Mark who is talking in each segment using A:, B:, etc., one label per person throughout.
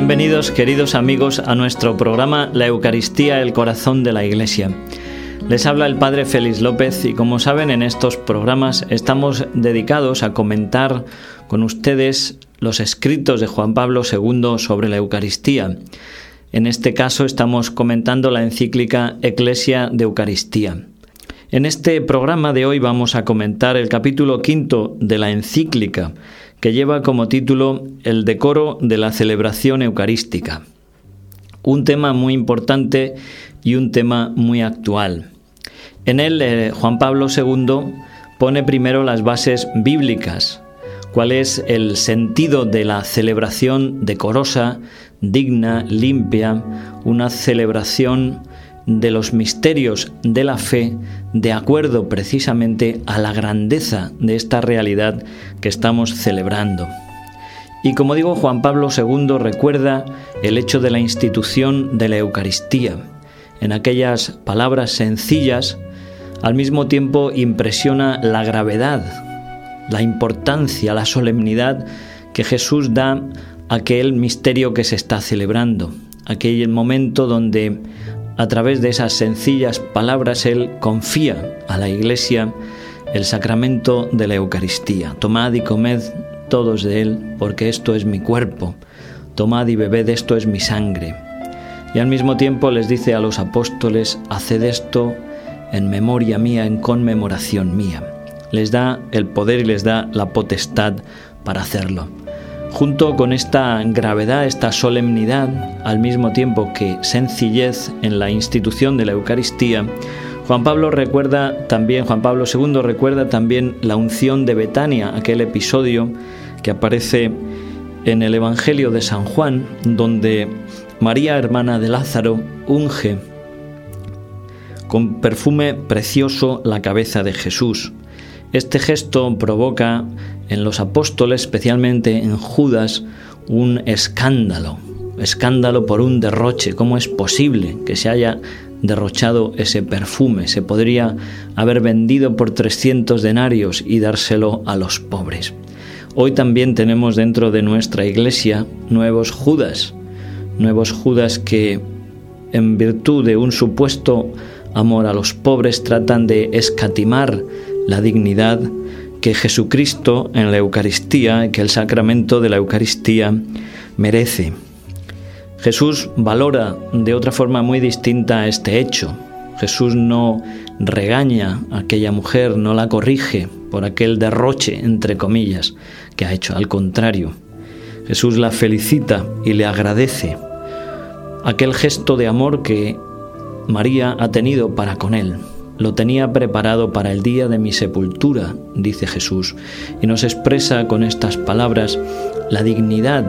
A: Bienvenidos queridos amigos a nuestro programa La Eucaristía, el corazón de la Iglesia. Les habla el Padre Félix López y como saben en estos programas estamos dedicados a comentar con ustedes los escritos de Juan Pablo II sobre la Eucaristía. En este caso estamos comentando la encíclica Eclesia de Eucaristía. En este programa de hoy vamos a comentar el capítulo quinto de la encíclica, que lleva como título El decoro de la celebración eucarística. Un tema muy importante y un tema muy actual. En él, eh, Juan Pablo II pone primero las bases bíblicas, cuál es el sentido de la celebración decorosa, digna, limpia, una celebración de los misterios de la fe de acuerdo precisamente a la grandeza de esta realidad que estamos celebrando. Y como digo, Juan Pablo II recuerda el hecho de la institución de la Eucaristía. En aquellas palabras sencillas, al mismo tiempo impresiona la gravedad, la importancia, la solemnidad que Jesús da a aquel misterio que se está celebrando, aquel momento donde a través de esas sencillas palabras Él confía a la Iglesia el sacramento de la Eucaristía. Tomad y comed todos de Él, porque esto es mi cuerpo. Tomad y bebed, esto es mi sangre. Y al mismo tiempo les dice a los apóstoles, haced esto en memoria mía, en conmemoración mía. Les da el poder y les da la potestad para hacerlo. Junto con esta gravedad, esta solemnidad, al mismo tiempo que sencillez en la institución de la Eucaristía, Juan Pablo recuerda también, Juan Pablo II recuerda también la unción de Betania, aquel episodio que aparece en el Evangelio de San Juan, donde María, hermana de Lázaro, unge con perfume precioso la cabeza de Jesús. Este gesto provoca en los apóstoles, especialmente en Judas, un escándalo, escándalo por un derroche. ¿Cómo es posible que se haya derrochado ese perfume? Se podría haber vendido por 300 denarios y dárselo a los pobres. Hoy también tenemos dentro de nuestra iglesia nuevos Judas, nuevos Judas que en virtud de un supuesto amor a los pobres tratan de escatimar la dignidad que Jesucristo en la Eucaristía, que el sacramento de la Eucaristía merece. Jesús valora de otra forma muy distinta este hecho. Jesús no regaña a aquella mujer, no la corrige por aquel derroche, entre comillas, que ha hecho. Al contrario, Jesús la felicita y le agradece aquel gesto de amor que María ha tenido para con él. Lo tenía preparado para el día de mi sepultura, dice Jesús, y nos expresa con estas palabras la dignidad,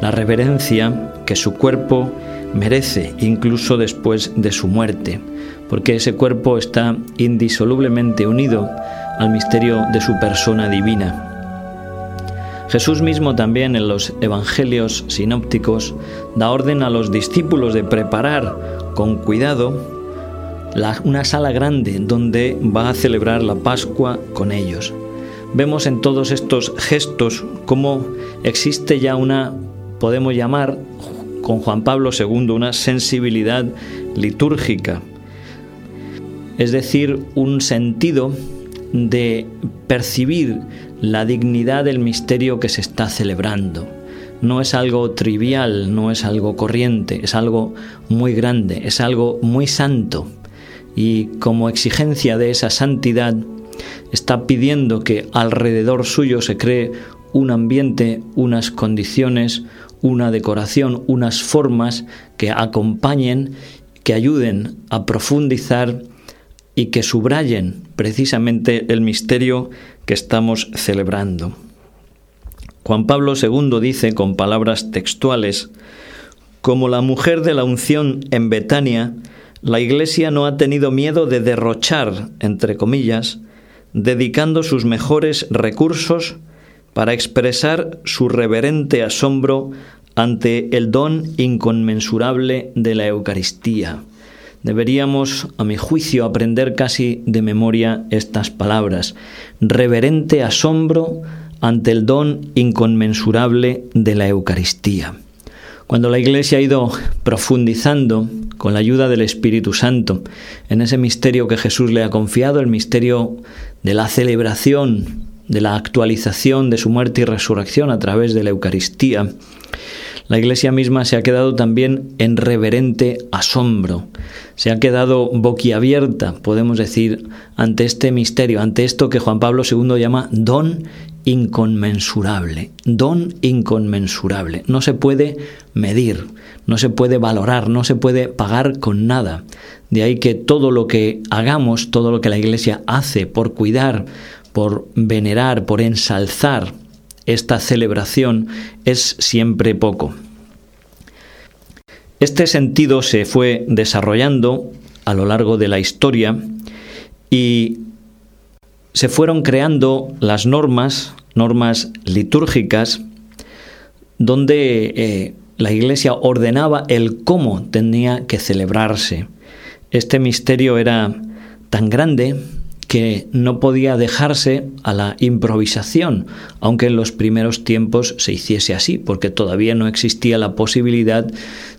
A: la reverencia que su cuerpo merece incluso después de su muerte, porque ese cuerpo está indisolublemente unido al misterio de su persona divina. Jesús mismo también en los evangelios sinópticos da orden a los discípulos de preparar con cuidado una sala grande donde va a celebrar la Pascua con ellos. Vemos en todos estos gestos cómo existe ya una, podemos llamar con Juan Pablo II, una sensibilidad litúrgica, es decir, un sentido de percibir la dignidad del misterio que se está celebrando. No es algo trivial, no es algo corriente, es algo muy grande, es algo muy santo y como exigencia de esa santidad está pidiendo que alrededor suyo se cree un ambiente, unas condiciones, una decoración, unas formas que acompañen, que ayuden a profundizar y que subrayen precisamente el misterio que estamos celebrando. Juan Pablo II dice con palabras textuales, como la mujer de la unción en Betania, la Iglesia no ha tenido miedo de derrochar, entre comillas, dedicando sus mejores recursos para expresar su reverente asombro ante el don inconmensurable de la Eucaristía. Deberíamos, a mi juicio, aprender casi de memoria estas palabras. Reverente asombro ante el don inconmensurable de la Eucaristía. Cuando la Iglesia ha ido profundizando con la ayuda del Espíritu Santo en ese misterio que Jesús le ha confiado, el misterio de la celebración, de la actualización de su muerte y resurrección a través de la Eucaristía, la Iglesia misma se ha quedado también en reverente asombro, se ha quedado boquiabierta, podemos decir, ante este misterio, ante esto que Juan Pablo II llama don inconmensurable, don inconmensurable. No se puede medir, no se puede valorar, no se puede pagar con nada. De ahí que todo lo que hagamos, todo lo que la Iglesia hace por cuidar, por venerar, por ensalzar esta celebración es siempre poco. Este sentido se fue desarrollando a lo largo de la historia y se fueron creando las normas, normas litúrgicas, donde eh, la Iglesia ordenaba el cómo tenía que celebrarse. Este misterio era tan grande que no podía dejarse a la improvisación, aunque en los primeros tiempos se hiciese así, porque todavía no existía la posibilidad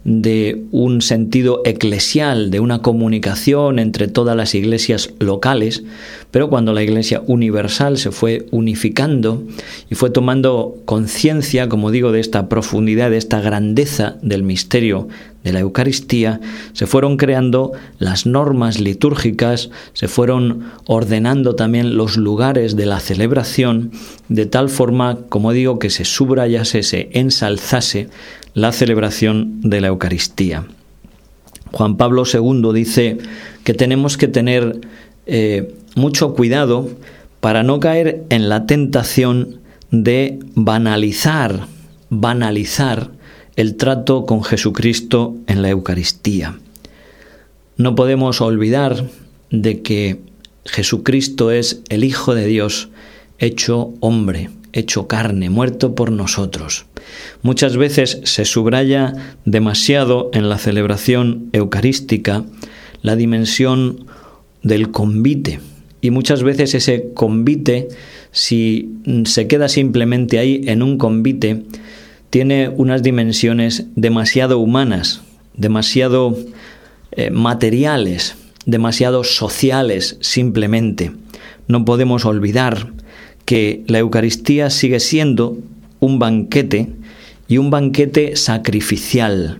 A: de un sentido eclesial, de una comunicación entre todas las iglesias locales, pero cuando la iglesia universal se fue unificando y fue tomando conciencia, como digo, de esta profundidad, de esta grandeza del misterio de la Eucaristía, se fueron creando las normas litúrgicas, se fueron ordenando también los lugares de la celebración, de tal forma, como digo, que se subrayase, se ensalzase la celebración de la Eucaristía. Juan Pablo II dice que tenemos que tener eh, mucho cuidado para no caer en la tentación de banalizar, banalizar el trato con Jesucristo en la Eucaristía. No podemos olvidar de que Jesucristo es el Hijo de Dios hecho hombre, hecho carne, muerto por nosotros. Muchas veces se subraya demasiado en la celebración eucarística la dimensión del convite. Y muchas veces ese convite, si se queda simplemente ahí en un convite, tiene unas dimensiones demasiado humanas, demasiado eh, materiales, demasiado sociales simplemente. No podemos olvidar que la Eucaristía sigue siendo un banquete y un banquete sacrificial,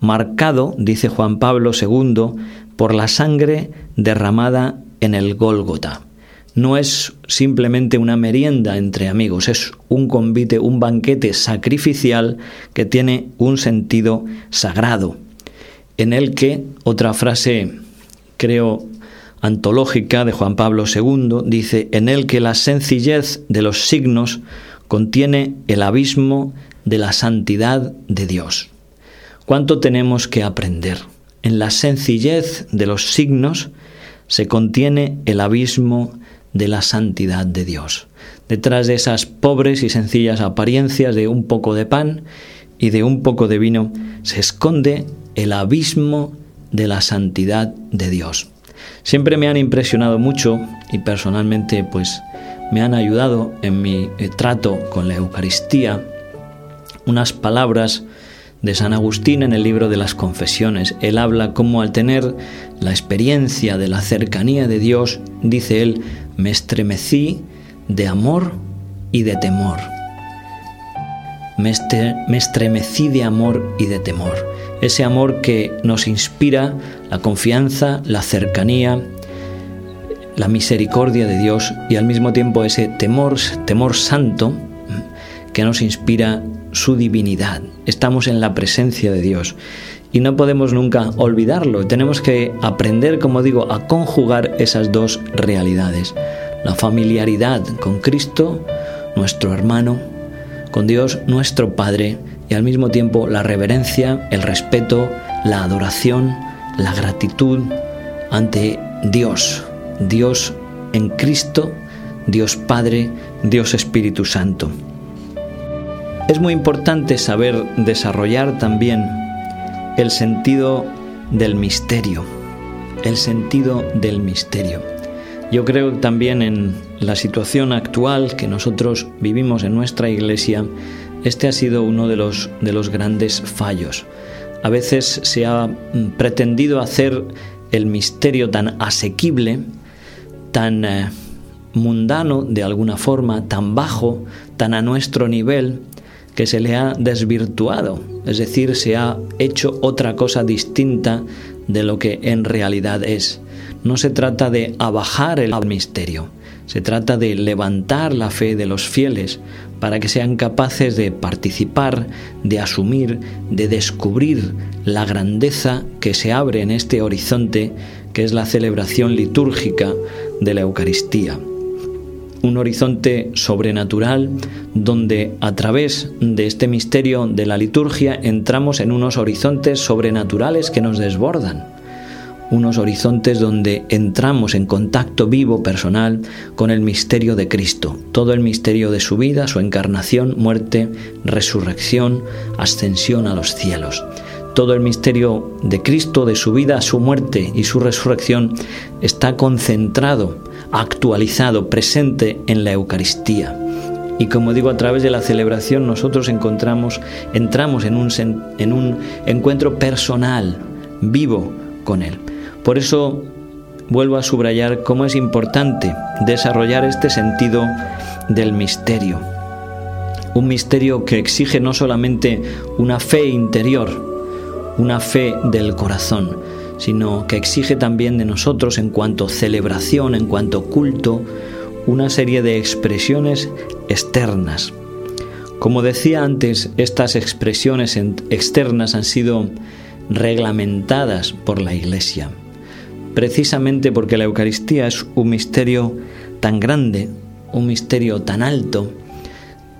A: marcado, dice Juan Pablo II, por la sangre derramada en el Gólgota no es simplemente una merienda entre amigos, es un convite, un banquete sacrificial que tiene un sentido sagrado, en el que, otra frase creo antológica de Juan Pablo II, dice, en el que la sencillez de los signos contiene el abismo de la santidad de Dios. ¿Cuánto tenemos que aprender? En la sencillez de los signos se contiene el abismo de la santidad de Dios. Detrás de esas pobres y sencillas apariencias de un poco de pan y de un poco de vino se esconde el abismo de la santidad de Dios. Siempre me han impresionado mucho y personalmente pues me han ayudado en mi eh, trato con la Eucaristía unas palabras de San Agustín en el libro de las confesiones. Él habla como al tener la experiencia de la cercanía de Dios, dice él, me estremecí de amor y de temor. Me, estremecí de amor y de temor. Ese amor que nos inspira la confianza, la cercanía, la misericordia de Dios y al mismo tiempo ese temor, temor santo que nos inspira su divinidad. Estamos en la presencia de Dios y no podemos nunca olvidarlo. Tenemos que aprender, como digo, a conjugar esas dos realidades. La familiaridad con Cristo, nuestro hermano, con Dios, nuestro Padre, y al mismo tiempo la reverencia, el respeto, la adoración, la gratitud ante Dios, Dios en Cristo, Dios Padre, Dios Espíritu Santo. Es muy importante saber desarrollar también el sentido del misterio, el sentido del misterio. Yo creo también en la situación actual que nosotros vivimos en nuestra iglesia Este ha sido uno de los, de los grandes fallos. A veces se ha mm, pretendido hacer el misterio tan asequible, tan eh, mundano de alguna forma, tan bajo, tan a nuestro nivel, que se le ha desvirtuado, es decir, se ha hecho otra cosa distinta de lo que en realidad es. No se trata de abajar el misterio, se trata de levantar la fe de los fieles para que sean capaces de participar, de asumir, de descubrir la grandeza que se abre en este horizonte que es la celebración litúrgica de la Eucaristía un horizonte sobrenatural donde a través de este misterio de la liturgia entramos en unos horizontes sobrenaturales que nos desbordan, unos horizontes donde entramos en contacto vivo personal con el misterio de Cristo, todo el misterio de su vida, su encarnación, muerte, resurrección, ascensión a los cielos. Todo el misterio de Cristo, de su vida, su muerte y su resurrección está concentrado actualizado, presente en la Eucaristía. Y como digo, a través de la celebración nosotros encontramos, entramos en un, en un encuentro personal, vivo con Él. Por eso vuelvo a subrayar cómo es importante desarrollar este sentido del misterio. Un misterio que exige no solamente una fe interior, una fe del corazón, sino que exige también de nosotros en cuanto celebración, en cuanto culto, una serie de expresiones externas. Como decía antes, estas expresiones externas han sido reglamentadas por la Iglesia, precisamente porque la Eucaristía es un misterio tan grande, un misterio tan alto,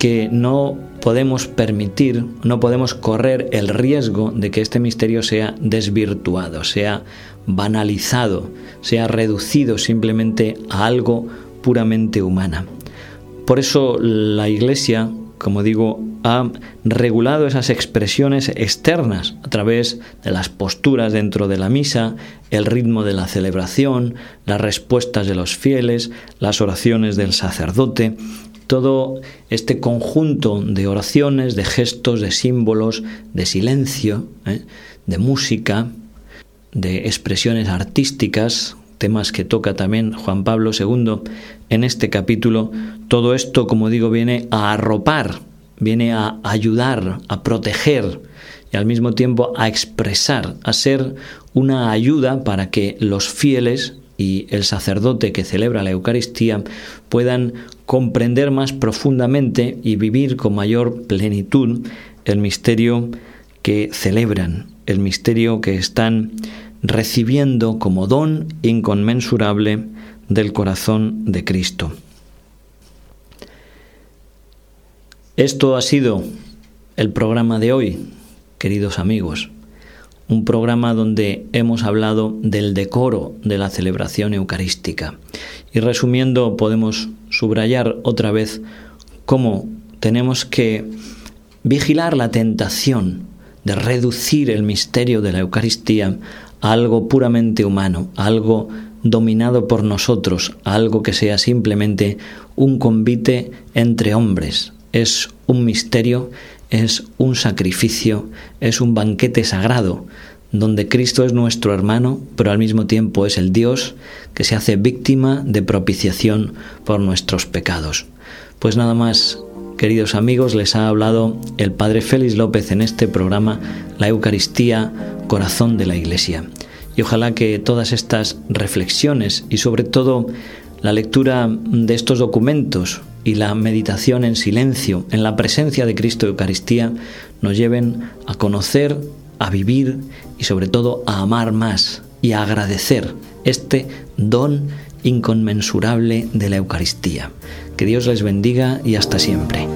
A: que no podemos permitir, no podemos correr el riesgo de que este misterio sea desvirtuado, sea banalizado, sea reducido simplemente a algo puramente humana. Por eso la Iglesia, como digo, ha regulado esas expresiones externas a través de las posturas dentro de la misa, el ritmo de la celebración, las respuestas de los fieles, las oraciones del sacerdote, todo este conjunto de oraciones, de gestos, de símbolos, de silencio, ¿eh? de música, de expresiones artísticas, temas que toca también Juan Pablo II en este capítulo, todo esto, como digo, viene a arropar, viene a ayudar, a proteger y al mismo tiempo a expresar, a ser una ayuda para que los fieles y el sacerdote que celebra la Eucaristía puedan comprender más profundamente y vivir con mayor plenitud el misterio que celebran, el misterio que están recibiendo como don inconmensurable del corazón de Cristo. Esto ha sido el programa de hoy, queridos amigos un programa donde hemos hablado del decoro de la celebración eucarística. Y resumiendo, podemos subrayar otra vez cómo tenemos que vigilar la tentación de reducir el misterio de la Eucaristía a algo puramente humano, a algo dominado por nosotros, a algo que sea simplemente un convite entre hombres. Es un misterio es un sacrificio, es un banquete sagrado, donde Cristo es nuestro hermano, pero al mismo tiempo es el Dios que se hace víctima de propiciación por nuestros pecados. Pues nada más, queridos amigos, les ha hablado el Padre Félix López en este programa La Eucaristía, Corazón de la Iglesia. Y ojalá que todas estas reflexiones y sobre todo la lectura de estos documentos y la meditación en silencio, en la presencia de Cristo Eucaristía, nos lleven a conocer, a vivir y sobre todo a amar más y a agradecer este don inconmensurable de la Eucaristía. Que Dios les bendiga y hasta siempre.